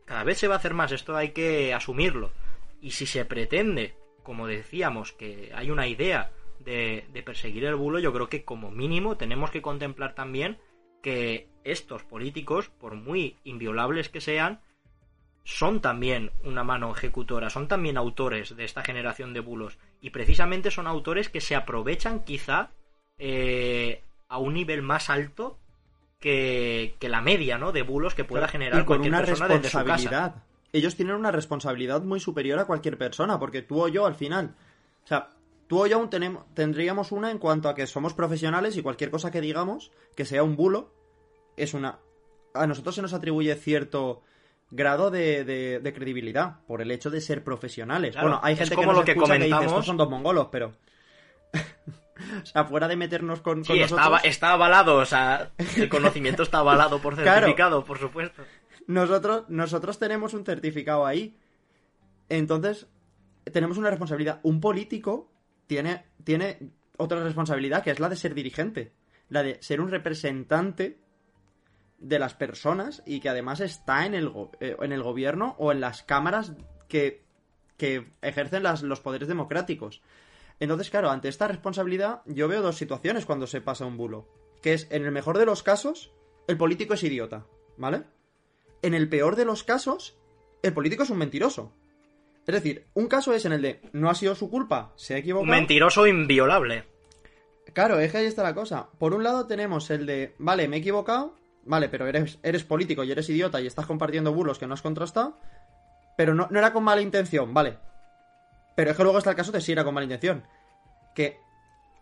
cada vez se va a hacer más, esto hay que asumirlo. Y si se pretende, como decíamos, que hay una idea de, de perseguir el bulo, yo creo que como mínimo tenemos que contemplar también que estos políticos, por muy inviolables que sean, son también una mano ejecutora, son también autores de esta generación de bulos. Y precisamente son autores que se aprovechan quizá eh, a un nivel más alto que, que, la media ¿no? de bulos que pueda generar y con cualquier una persona responsabilidad. desde su casa. Ellos tienen una responsabilidad muy superior a cualquier persona, porque tú o yo al final. O sea, tú o yo aún tenemos, tendríamos una en cuanto a que somos profesionales y cualquier cosa que digamos que sea un bulo es una. A nosotros se nos atribuye cierto grado de, de, de, credibilidad por el hecho de ser profesionales. Claro, bueno, hay gente como que nos lo que escucha comentamos... que dice, estos son dos mongolos, pero... (laughs) o sea, fuera de meternos con, sí, con está, nosotros... está, avalado, o sea, el conocimiento está avalado por (laughs) certificado, claro, por supuesto. Nosotros, nosotros tenemos un certificado ahí. Entonces, tenemos una responsabilidad. Un político tiene, tiene otra responsabilidad, que es la de ser dirigente. La de ser un representante de las personas y que además está en el, go eh, en el gobierno o en las cámaras que, que ejercen las, los poderes democráticos. Entonces, claro, ante esta responsabilidad yo veo dos situaciones cuando se pasa un bulo. Que es, en el mejor de los casos, el político es idiota, ¿vale? En el peor de los casos, el político es un mentiroso. Es decir, un caso es en el de no ha sido su culpa, se ha equivocado. Un mentiroso inviolable. Claro, es que ahí está la cosa. Por un lado tenemos el de, vale, me he equivocado, Vale, pero eres, eres político y eres idiota y estás compartiendo bulos que no has contrastado. Pero no, no era con mala intención, vale. Pero es que luego está el caso de si era con mala intención. Que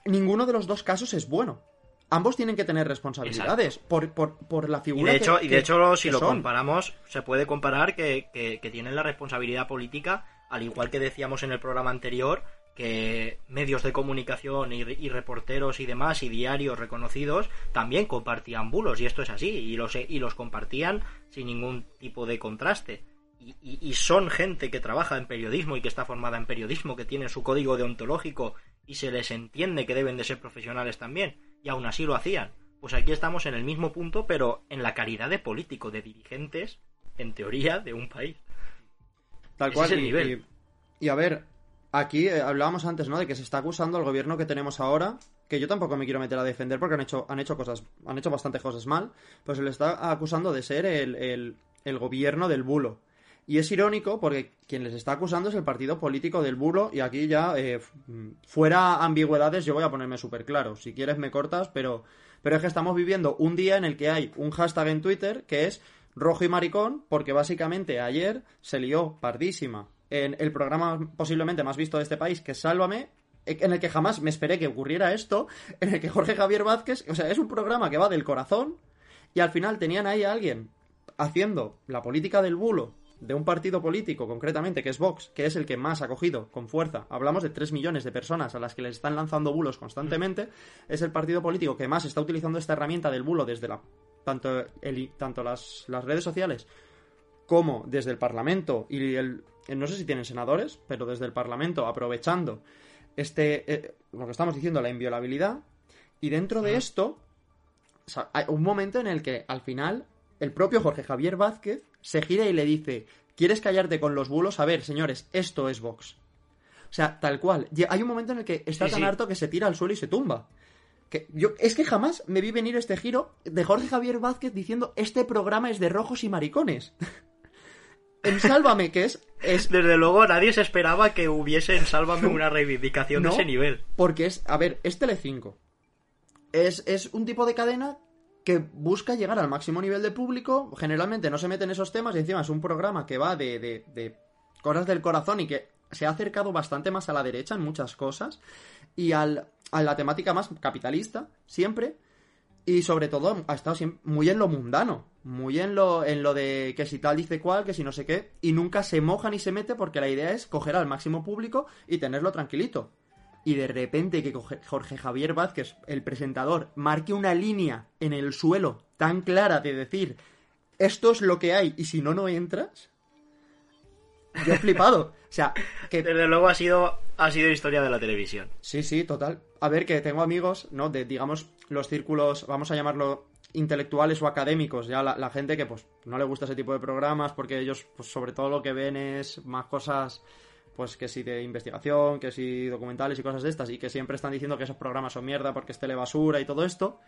ninguno de los dos casos es bueno. Ambos tienen que tener responsabilidades por, por, por, la figura. Y de hecho, que, y de hecho si lo son. comparamos, se puede comparar que, que, que tienen la responsabilidad política, al igual que decíamos en el programa anterior, que medios de comunicación y, reporteros y demás y diarios reconocidos también compartían bulos y esto es así y los, y los compartían sin ningún tipo de contraste y, y, y, son gente que trabaja en periodismo y que está formada en periodismo que tiene su código deontológico y se les entiende que deben de ser profesionales también y aún así lo hacían pues aquí estamos en el mismo punto, pero en la calidad de político, de dirigentes, en teoría, de un país. Tal cual. el nivel. Y, a ver, aquí eh, hablábamos antes, ¿no? De que se está acusando al gobierno que tenemos ahora, que yo tampoco me quiero meter a defender porque han hecho, han hecho cosas, han hecho bastantes cosas mal, pues se le está acusando de ser el, el gobierno del bulo. Y es irónico porque quien les está acusando es el partido político del bulo y aquí ya, eh, fuera ambigüedades, yo voy a ponerme súper claro. Si quieres me cortas, pero, pero es que estamos viviendo un día en el que hay un hashtag en Twitter que es rojo y maricón porque básicamente ayer se lió pardísima. En el programa posiblemente más visto de este país, que es Sálvame, en el que jamás me esperé que ocurriera esto, (laughs) en el que Jorge Javier Vázquez, o sea, es un programa que va del corazón y al final tenían ahí a alguien haciendo la política del bulo de un partido político, concretamente, que es Vox, que es el que más ha cogido con fuerza, hablamos de 3 millones de personas a las que les están lanzando bulos constantemente, es el partido político que más está utilizando esta herramienta del bulo desde la, tanto, el, tanto las, las redes sociales como desde el Parlamento y el, no sé si tienen senadores, pero desde el Parlamento aprovechando este, eh, lo que estamos diciendo, la inviolabilidad, y dentro de esto, hay un momento en el que al final el propio Jorge Javier Vázquez se gira y le dice, ¿quieres callarte con los bulos? A ver, señores, esto es Vox. O sea, tal cual. Hay un momento en el que está tan harto que se tira al suelo y se tumba. Que yo, es que jamás me vi venir este giro de Jorge Javier Vázquez diciendo este programa es de rojos y maricones. (laughs) en Sálvame, que es, es, Desde luego nadie se esperaba que hubiese en Sálvame una reivindicación de (laughs) ese nivel. Porque es, a ver, es Telecinco. Es, es un tipo de cadena que busca llegar al máximo nivel de público, generalmente no se mete en esos temas y encima es un programa que va de, de, cosas del corazón y que se ha acercado bastante más a la derecha en muchas cosas y al, a la temática más capitalista, siempre, y sobre todo ha estado muy en lo mundano, muy en lo, en lo de que si tal dice cual, que si no sé qué, y nunca se moja ni se mete porque la idea es coger al máximo público y tenerlo tranquilito y de repente que Jorge Javier Vázquez, el presentador, marque una línea en el suelo tan clara de decir esto es lo que hay y si no, no entras. Yo he flipado. O sea, que... Desde luego ha sido, ha sido historia de la televisión. Sí, sí, total. A ver, que tengo amigos, ¿no? De, digamos, los círculos, vamos a llamarlo intelectuales o académicos, ya la, la, gente que pues no le gusta ese tipo de programas porque ellos pues sobre todo lo que ven es más cosas pues que si de investigación, que si documentales y cosas de estas, y que siempre están diciendo que esos programas son mierda porque es telebasura y todo esto,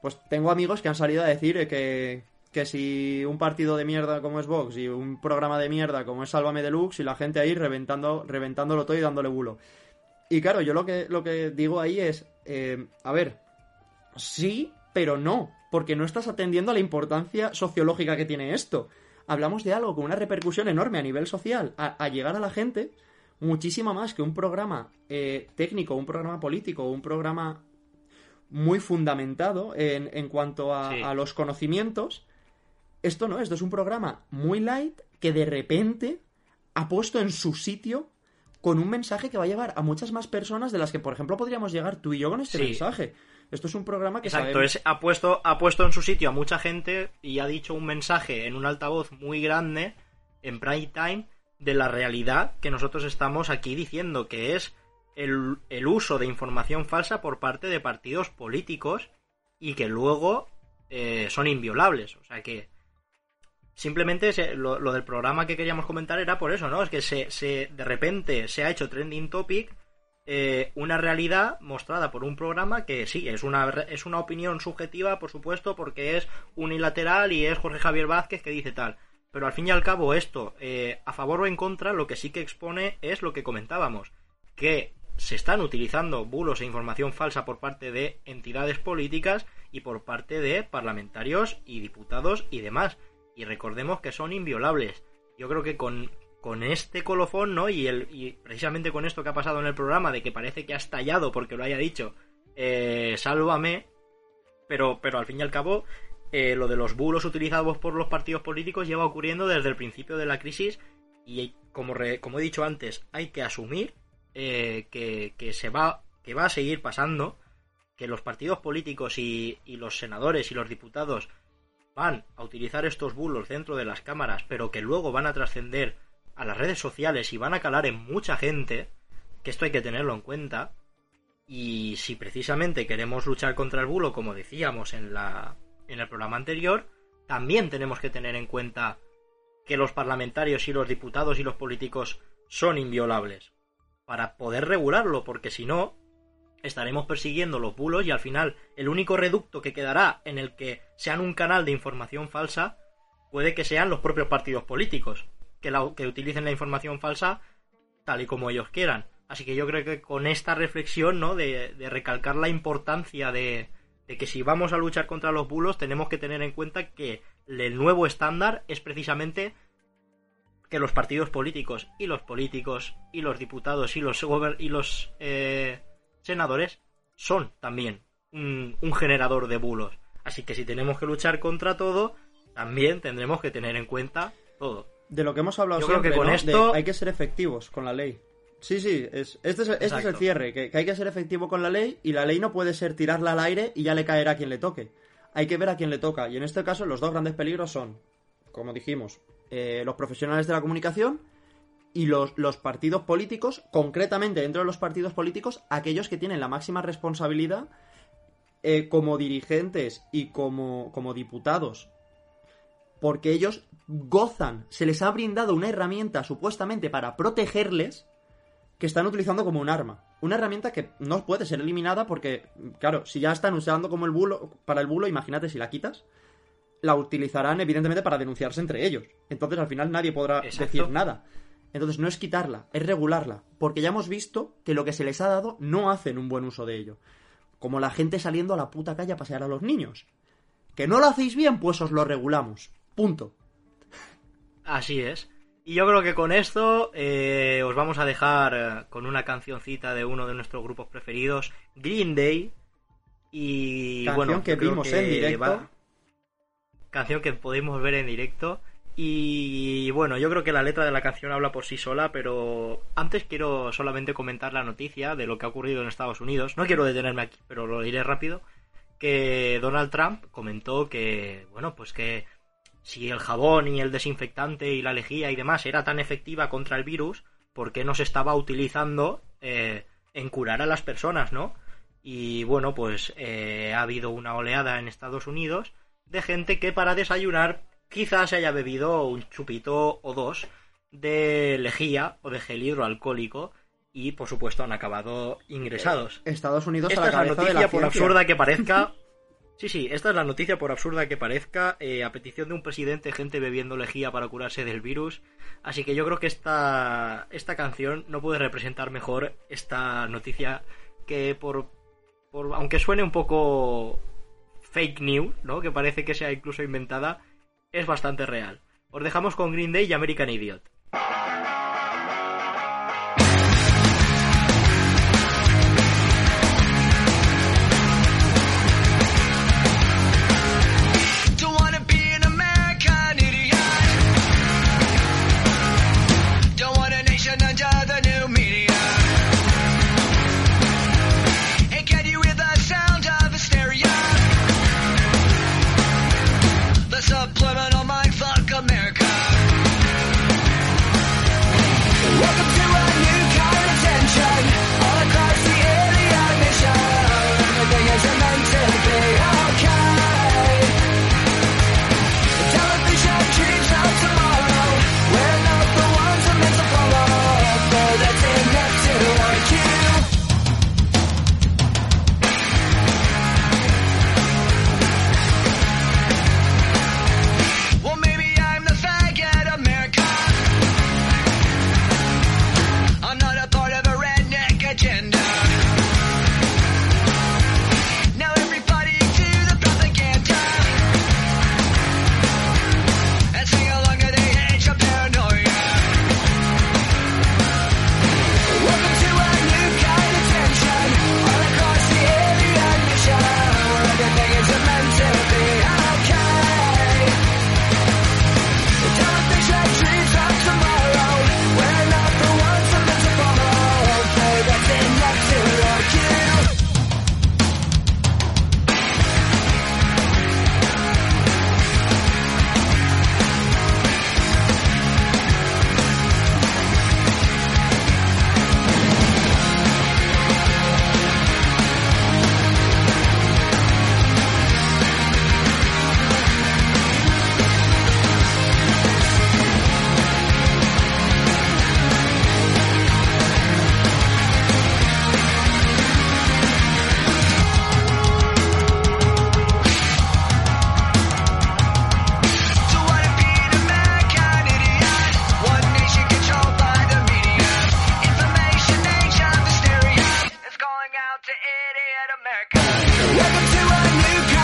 pues tengo amigos que han salido a decir que, que si un partido de mierda como es Vox y un programa de mierda como es Sálvame Deluxe y la gente ahí reventando, reventándolo todo y dándole bulo. Y claro, yo lo que, lo que digo ahí es, eh, a ver, sí, pero no, porque no estás atendiendo a la importancia sociológica que tiene esto. Hablamos de algo con una repercusión enorme a nivel social, a llegar a la gente muchísimo más que un programa eh, técnico, un programa político, un programa muy fundamentado en, en cuanto a, los conocimientos. Esto no, esto es un programa muy light que de repente ha puesto en su sitio con un mensaje que va a llevar a muchas más personas de las que, por ejemplo, podríamos llegar tú y yo con este mensaje. Esto es un programa que Exacto, es, ha, puesto, ha puesto en su sitio a mucha gente y ha dicho un mensaje en un altavoz muy grande, en prime time, de la realidad que nosotros estamos aquí diciendo, que es el, uso de información falsa por parte de partidos políticos y que luego eh, son inviolables. O sea que simplemente lo, del programa que queríamos comentar era por eso, ¿no? Es que se, se de repente se ha hecho trending topic eh, una realidad mostrada por un programa que sí, es una, es una opinión subjetiva, por supuesto, porque es unilateral y es Jorge Javier Vázquez que dice tal. Pero al fin y al cabo esto, eh, a favor o en contra, lo que sí que expone es lo que comentábamos, que se están utilizando bulos e información falsa por parte de entidades políticas y por parte de parlamentarios y diputados y demás. Y recordemos que son inviolables. Yo creo que con, con este colofón, ¿no? Y, el, y precisamente con esto que ha pasado en el programa, de que parece que ha estallado porque lo haya dicho, eh, sálvame, pero, pero al fin y al cabo eh, lo de los bulos utilizados por los partidos políticos lleva ocurriendo desde el principio de la crisis y como, como he dicho antes, hay que asumir eh, que, se va, que va a seguir pasando, que los partidos políticos y, y los senadores y los diputados van a utilizar estos bulos dentro de las cámaras, pero que luego van a trascender a las redes sociales y van a calar en mucha gente, que esto hay que tenerlo en cuenta, Y si precisamente queremos luchar contra el bulo, como decíamos en, la, en el programa anterior, también tenemos que tener en cuenta que los parlamentarios y los diputados y los políticos son inviolables para poder regularlo, porque si no, estaremos persiguiendo los bulos y al final el único reducto que quedará en el que sean un canal de información falsa puede que sean los propios partidos políticos, que, que utilicen la información falsa tal y como ellos quieran. Así que yo creo que con esta reflexión, ¿no? De, de recalcar la importancia de, de que si vamos a luchar contra los bulos tenemos que tener en cuenta que el nuevo estándar es precisamente que los partidos políticos y los políticos y los diputados y los y los eh, senadores son también un, generador de bulos. Así que si tenemos que luchar contra todo, también tendremos que tener en cuenta todo. De lo que hemos hablado siempre, que con esto hay que ser efectivos con la ley. Sí, sí, es, este, es, este es el cierre, que, hay que ser efectivo con la ley y la ley no puede ser tirarla al aire y ya le caerá a quien le toque. Hay que ver a quién le toca y en este caso los dos grandes peligros son, como dijimos, eh, los profesionales de la comunicación y los, los, partidos políticos, concretamente dentro de los partidos políticos, aquellos que tienen la máxima responsabilidad eh, como dirigentes y como, como diputados porque ellos gozan, se les ha brindado una herramienta supuestamente para protegerles que están utilizando como un arma. Una herramienta que no puede ser eliminada porque, claro, si ya están usando como el bulo, para el bulo, imagínate si la quitas, la utilizarán evidentemente para denunciarse entre ellos. Entonces al final nadie podrá decir nada. Entonces no es quitarla, es regularla, porque ya hemos visto que lo que se les ha dado no hacen un buen uso de ello. Como la gente saliendo a la puta calle a pasear a los niños. ¿Que no lo hacéis bien? Pues os lo regulamos. Punto. Así es. Y yo creo que con esto eh, os vamos a dejar eh, con una cancioncita de uno de nuestros grupos preferidos, Green Day. Y canción que vimos en directo. Canción que podemos ver en directo. Y bueno, yo creo que la letra de la canción habla por sí sola, pero antes quiero solamente comentar la noticia de lo que ha ocurrido en Estados Unidos. No quiero detenerme aquí, pero lo diré rápido. Que Donald Trump comentó que, bueno, pues que si el jabón y el desinfectante y la lejía y demás era tan efectiva contra el virus, ¿por qué no se estaba utilizando eh, en curar a las personas, no? Y bueno, pues eh, ha habido una oleada en Estados Unidos de gente que para desayunar quizás se haya bebido un chupito o dos de lejía o de gel hidroalcohólico y por supuesto han acabado ingresados. Estados Unidos Esta a la es la noticia, por absurda que (laughs) parezca, Sí, sí, esta es la noticia, por absurda que parezca, eh, a petición de un presidente, gente bebiendo lejía para curarse del virus. Así que yo creo que esta, esta canción no puede representar mejor esta noticia que por, por aunque suene un poco fake news, ¿no? Que parece que sea incluso inventada, es bastante real. Os dejamos con Green Day y American Idiot. America. Welcome to our new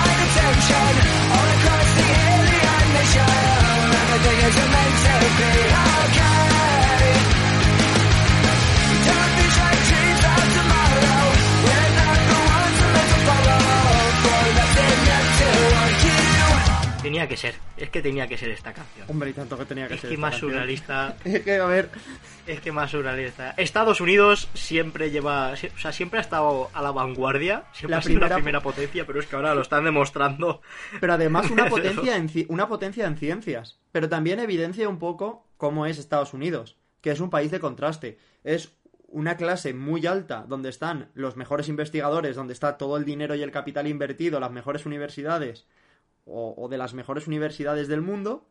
que ser, es que tenía que ser esta canción. Hombre, y tanto que tenía que es ser. que esta más canción. surrealista, (laughs) Es que, a ver, es que más surrealista. Estados Unidos siempre lleva, o sea, siempre ha estado a la vanguardia, siempre La ha sido la primera- primera potencia, pero es que ahora lo están demostrando. pero además una (laughs) potencia, en, ci- una potencia en ciencias. Pero también evidencia un poco cómo es Estados Unidos, que es un país de contraste. Es una clase muy alta donde están los mejores investigadores, donde está todo el dinero y el capital invertido, las mejores universidades o, o de las mejores universidades del mundo.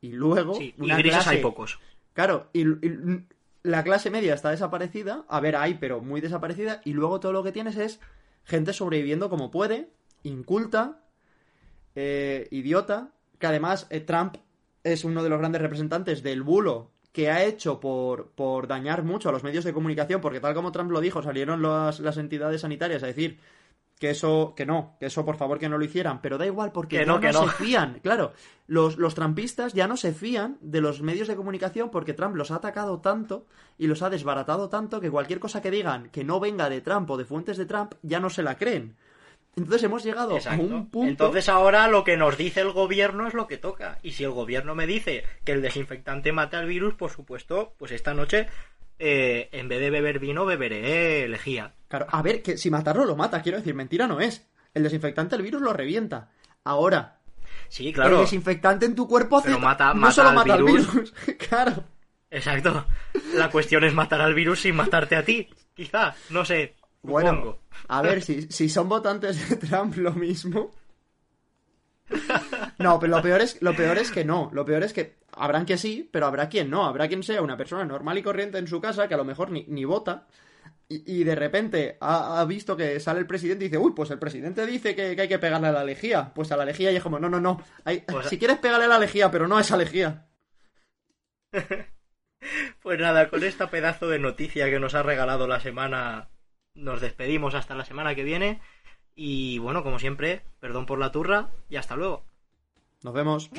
Y luego Sí, una clase hay pocos. Claro, y, y la clase media está desaparecida. A ver, hay, pero muy desaparecida. Y luego todo lo que tienes es gente sobreviviendo como puede, inculta, eh, idiota. Que además eh, Trump es uno de los grandes representantes del bulo que ha hecho por, por dañar mucho a los medios de comunicación. Porque tal como Trump lo dijo, salieron las, las entidades sanitarias a decir que eso, que no, que eso por favor que no lo hicieran, pero da igual porque Que ya no, que no. se fían, claro, los, los trampistas ya no se fían de los medios de comunicación porque Trump los ha atacado tanto y los ha desbaratado tanto que cualquier cosa que digan que no venga de Trump o de fuentes de Trump ya no se la creen. Entonces hemos llegado Exacto. a un punto... Entonces ahora lo que nos dice el gobierno es lo que toca. Y si el gobierno me dice que el desinfectante mata al virus, por supuesto, pues esta noche, eh, en vez de beber vino, beberé lejía. Claro, a ver, que si matarlo lo mata, quiero decir, mentira no es. El desinfectante el virus lo revienta. Ahora, Sí, el claro. desinfectante en tu cuerpo hace... Pero mata- no solo al mata al virus. virus, (laughs) claro. Exacto. La cuestión es matar al virus sin matarte a ti. Quizá, no sé. Bueno, supongo. a ver, si, si son votantes de Trump lo mismo. No, pero lo peor, es, lo peor es que no. Lo peor es que habrán que sí, pero habrá quien no. Habrá quien sea una persona normal y corriente en su casa que a lo mejor ni, ni vota. Y, y de repente ha, ha visto que sale el presidente y dice, uy, pues el presidente dice que, que hay que pegarle a la lejía. Pues a la lejía y es como, no, no, no. hay- Pues- si quieres pegarle a la lejía, pero no a esa lejía. (laughs) Pues nada, con esta pedazo de noticia que nos ha regalado la semana, nos despedimos hasta la semana que viene. Y bueno, como siempre, perdón por la turra y hasta luego. Nos vemos.